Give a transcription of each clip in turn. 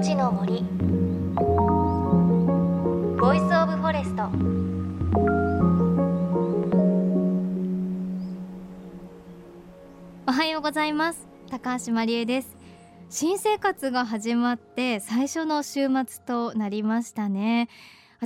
いのちの森。 Voice of Forest。おはようございます。高橋真理恵です。新生活が始まって最初の週末となりましたね。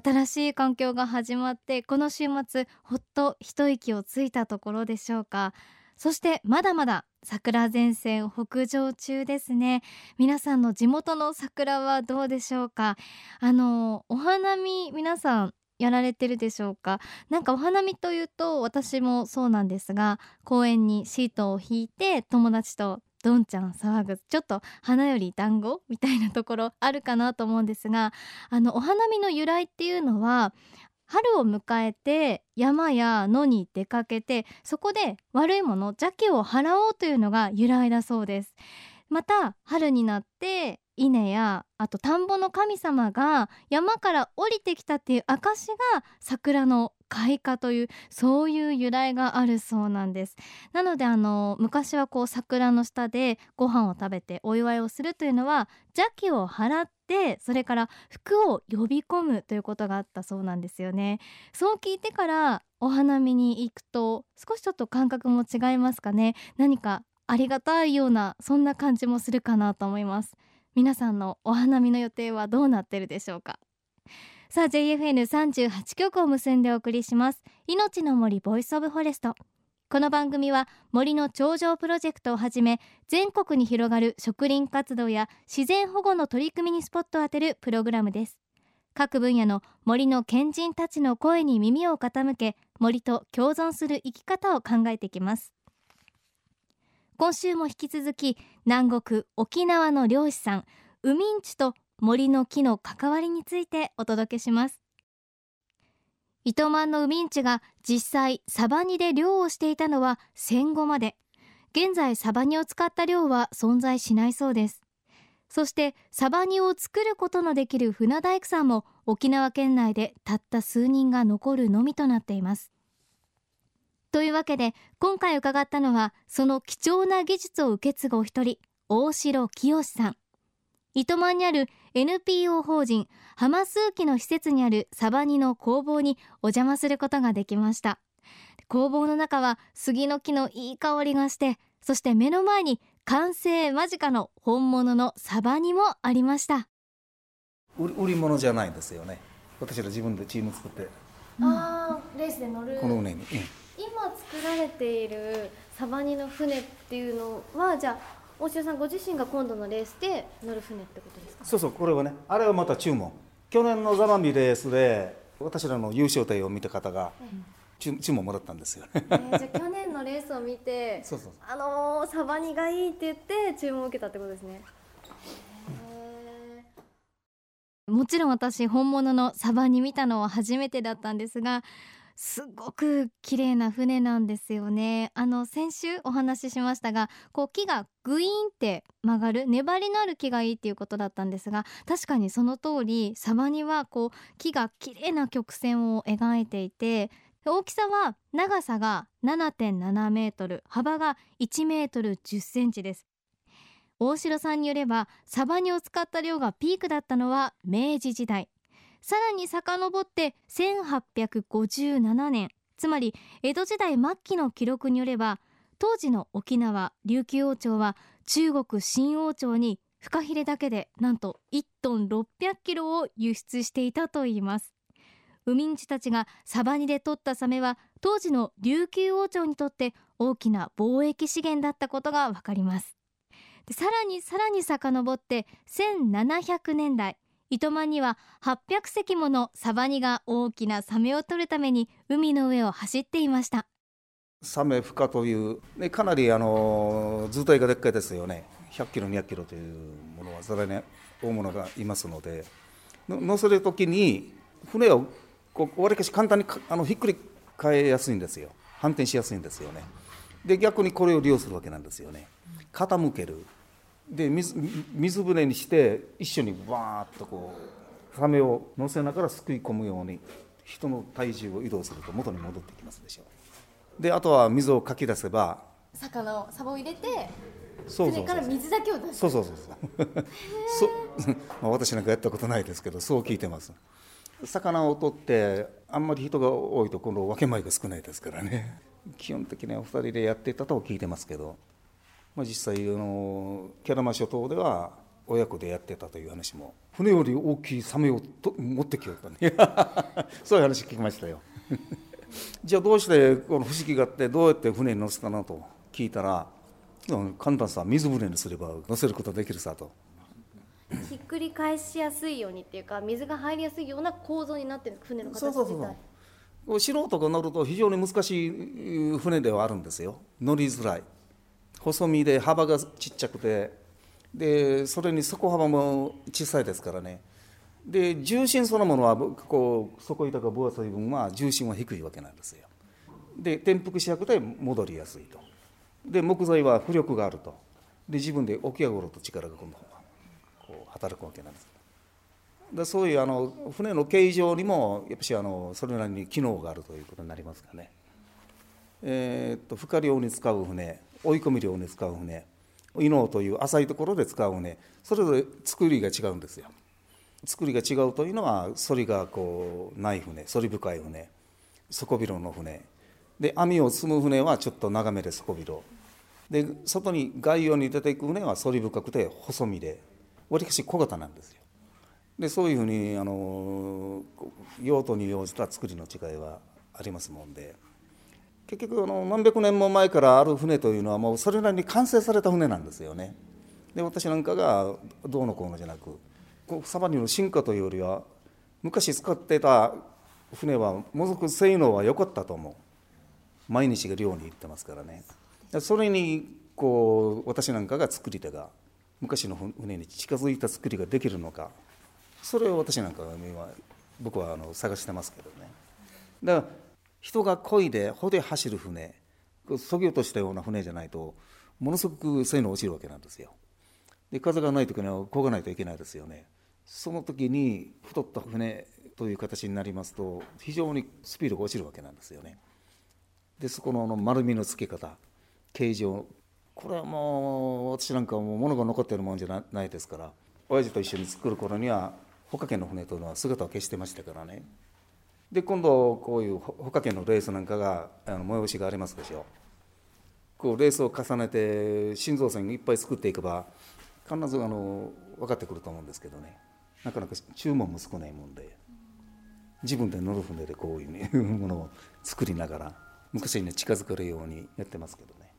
新しい環境が始まってこの週末ほっと一息をついたところでしょうか。そしてまだまだ桜前線北上中ですね。皆さんの地元の桜はどうでしょうか？あのお花見皆さんやられてるでしょうか？なんかお花見というと私もそうなんですが公園にシートを引いて友達とどんちゃん騒ぐちょっと花より団子みたいなところあるかなと思うんですがあのお花見の由来っていうのは春を迎えて山や野に出かけてそこで悪いもの邪気を払おうというのが由来だそうです。また春になって稲やあと田んぼの神様が山から降りてきたっていう証が桜の開花というそういう由来があるそうなんです。なのであの昔はこう桜の下でご飯を食べてお祝いをするというのは邪気を払ってそれから服を呼び込むということがあったそうなんですよね。そう聞いてからお花見に行くと少しちょっと感覚も違いますかね。何かありがたいようなそんな感じもするかなと思います。皆さんのお花見の予定はどうなってるでしょうか。さあ JFN38 局を結んでお送りします。いのちの森 Voice of Forest。この番組は森の長城プロジェクトをはじめ全国に広がる植林活動や自然保護の取り組みにスポットを当てるプログラムです。各分野の森の賢人たちの声に耳を傾け森と共存する生き方を考えていきます。今週も引き続き南国沖縄の漁師さんウミンチと森の木の関わりについてお届けします。糸満のウミンチが実際サバニで漁をしていたのは戦後まで。現在サバニを使った漁は存在しないそうです。そしてサバニを作ることのできる船大工さんも沖縄県内でたった数人が残るのみとなっています。というわけで今回伺ったのはその貴重な技術を受け継ぐお一人大城清さん。糸満にある NPO 法人浜数機の施設にあるサバニの工房にお邪魔することができました。工房の中は杉の木のいい香りがしてそして目の前に完成間近の本物のサバニもありました。売り物じゃないんですよね。私ら自分でチーム作って、うん、ああレースで乗る。この船に、うん。今作られているサバニの船っていうのはじゃあ大城さんご自身が今度のレースで乗る船ってことですか？そうそうこれはねあれはまた注文。去年のザマミレースで私らの優勝隊を見た方が、注注文もらったんですよ、えー、じゃあ去年のレースを見てそうそうあのー、サバニがいいって言って注文を受けたってことですね。もちろん私本物のサバニ見たのは初めてだったんですがすごく綺麗な船なんですよね。あの先週お話ししましたがこう木がグイーンって曲がる粘りのある木がいいっていうことだったんですが確かにその通りサバにはこう木が綺麗な曲線を描いていて大きさは長さが7.7メートル幅が1メートル10センチです。大城さんによればサバニを使った量がピークだったのは明治時代。さらに遡って1857年つまり江戸時代末期の記録によれば当時の沖縄琉球王朝は中国新王朝にフカヒレだけでなんと1トン600キロを輸出していたといいます。海人たちがサバニで取ったサメは当時の琉球王朝にとって大きな貿易資源だったことがわかります。さらにさらに遡って1700年代糸満には800隻ものサバニが大きなサメを取るために海の上を走っていました。サメ孵化という、ね、かなりあの図体がでっかいですよね。100キロ200キロというものはざらに大物がいますので。乗せる時に船をこうわりかし簡単にあのひっくり返えやすいんですよ。反転しやすいんですよね。で逆にこれを利用するわけなんですよね。傾ける。で水水船にして一緒にわーっとこうサメを乗せながらすくい込むように人の体重を移動すると元に戻ってきますでしょう。であとは水をかき出せば魚をサバを入れてそうそう船から水だけを出す。そうそうそうそう。そう。まあ私なんかやったことないですけどそう聞いてます。魚を取ってあんまり人が多いと今度分け前が少ないですからね。基本的には2人でやっていたと聞いてますけど、まあ、実際あのキャラマ諸島では親子でやってたという話も。船より大きいサメをと持ってきよったね。そういう話聞きましたよ。じゃあどうしてこの不思議があってどうやって船に乗せたのと聞いたらうん簡単さ水船にすれば乗せることができるさと。ひっくり返しやすいようにっていうか水が入りやすいような構造になってる船の形そうそうそう自体こう素人が乗ると非常に難しい船ではあるんですよ。乗りづらい細身で幅がちっちゃくて。でそれに底幅も小さいですからね。で重心そのものはこう底板が分厚い分は重心は低いわけなんですよ。で転覆しやくて戻りやすいと。で木材は浮力があると。で自分で起き上がろと力が今度こう働くわけなんです。でそういうあの船の形状にもやっぱしあのそれなりに機能があるということになりますかね。えーっと負荷量に使う船。追い込み量に使う船。伊能という浅いところで使う船。それぞれ作りが違うんですよ。作りが違うというのは反りがこうない船。反り深い船。底広の船。で網を積む船はちょっと長めで底広。で外に外洋に出ていく船は反り深くて細身で。わりかし小型なんですよ。でそういうふうにあの用途に応じた作りの違いはありますもんで。結局あの何百年も前からある船というのはもうそれなりに完成された船なんですよね。で私なんかがどうのこうのじゃなくこうサバニの進化というよりは昔使ってた船はものすごく性能は良かったと思う。毎日が漁に行ってますからね。それにこう私なんかが作り手が昔の船に近づいた作りができるのか。それを私なんかは今僕はあの探してますけどね。だから人が漕いで帆で走る船。そぎ落としたような船じゃないとものすごく性能落ちるわけなんですよ。で風がない時には漕がないといけないですよね。その時に太った船という形になりますと非常にスピードが落ちるわけなんですよね。でそこの丸みのつけ方形状これはもう私なんかもう物が残ってるもんじゃないですから親父と一緒に作る頃にはほかけの船というのは姿を消してましたからね。で今度こういうほかけのレースなんかがあの催しがありますでしょこうレースを重ねて心臓線いっぱい作っていけば必ずあの分かってくると思うんですけどね。なかなか注文も少ないもんで自分で乗る船でこういう、ね、ものを作りながら昔に近づけるようにやってますけどね。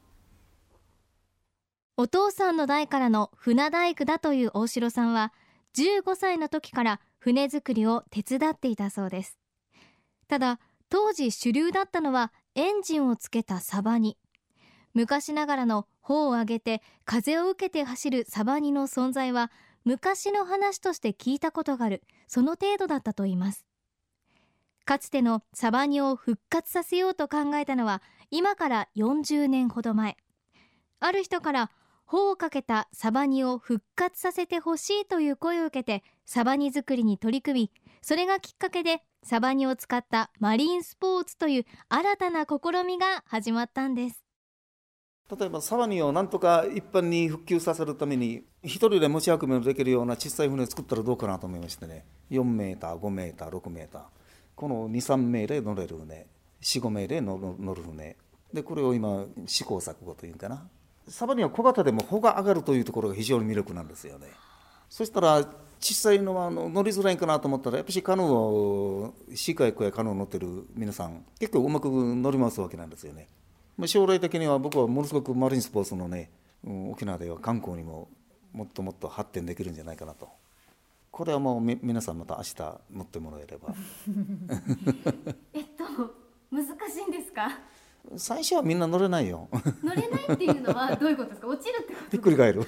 お父さんの代からの船大工だという大城さんは15歳の時から船作りを手伝っていたそうです。ただ当時主流だったのはエンジンをつけたサバニ昔ながらの帆を上げて風を受けて走るサバニの存在は昔の話として聞いたことがある。その程度だったといいます。かつてのサバニを復活させようと考えたのは今から40年ほど前。ある人から帆をかけたサバニを復活させてほしいという声を受けてサバニ作りに取り組みそれがきっかけでサバニを使ったマリンスポーツという新たな試みが始まったんです。例えばサバニをなんとか一般に復旧させるために一人で持ち運びのできるような小さい船を作ったらどうかなと思いましてね。4メーター5メーター6メーター。この23名で乗れる船。45名で乗る船。でこれを今試行錯誤というかな。サバニは小型でも帆が上がるというところが非常に魅力なんですよね。そしたら小さいのはあの乗りづらいかなと思ったらやっぱりカヌーをシーカヤックやカヌー乗ってる皆さん結構うまく乗り回すわけなんですよねまあ将来的には僕はものすごくマリンスポーツのねうん沖縄では観光にももっともっと発展できるんじゃないかなとこれはもう皆さんまた明日乗ってもらえればえっと難しいんですか最初はみんな乗れないよ。乗れないっていうのはどういうことですか？落ちるってことひっくり返る。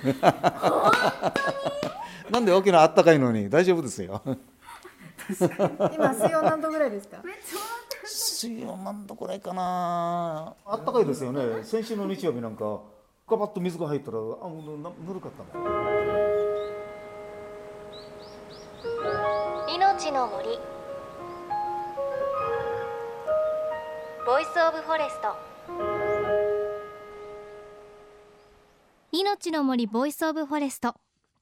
なんで沖縄あったかいのに大丈夫ですよ。今水温何度ぐらいですか？水温何度くらいかな。あったかいですよね。先週の日曜日なんかガバッと水が入ったらあぬぬるかったもん。命の森Voice of Forest。いのちの森 Voice of Forest。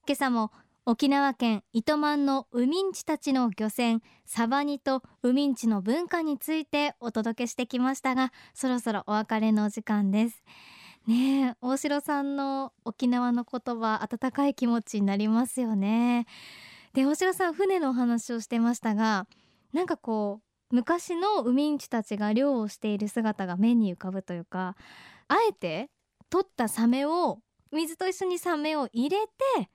今朝も沖縄県糸満のウミンチュたちの漁船サバニとウミンチュの文化についてお届けしてきましたがそろそろお別れのお時間です。ねえ大城さんの沖縄の言葉温かい気持ちになりますよね。で大城さん船のお話をしてましたがなんかこう昔のウミンチたちが漁をしている姿が目に浮かぶというかあえて取ったサメを水と一緒にサメを入れて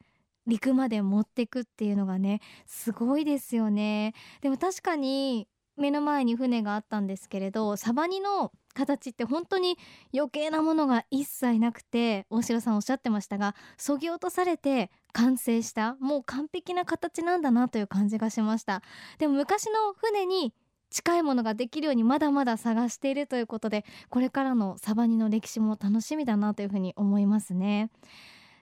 陸まで持ってくっていうのがねすごいですよね。でも確かに目の前に船があったんですけれどサバニの形って本当に余計なものが一切なくて大城さんおっしゃってましたがそぎ落とされて完成したもう完璧な形なんだなという感じがしました。でも昔の船に近いものができるようにまだまだ探しているということでこれからのサバニの歴史も楽しみだなというふうに思いますね。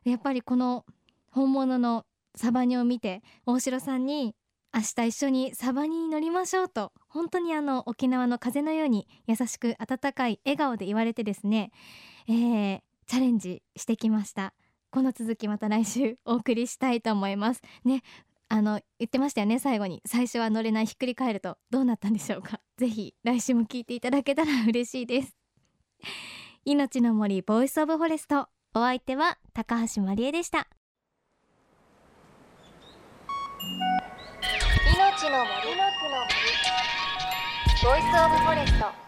やっぱりこの本物のサバニを見て大城さんに明日一緒にサバニに乗りましょうと本当にあの沖縄の風のように優しく温かい笑顔で言われてですね、えー、チャレンジしてきました。この続きまた来週お送りしたいと思います。ねあの言ってましたよね最後に。最初は乗れないひっくり返ると。どうなったんでしょうか。ぜひ来週も聞いていただけたら 嬉しいです。いのちの森 Voice of Forest。お相手は高橋真理恵でした。いのちの森。 Voice of Forest。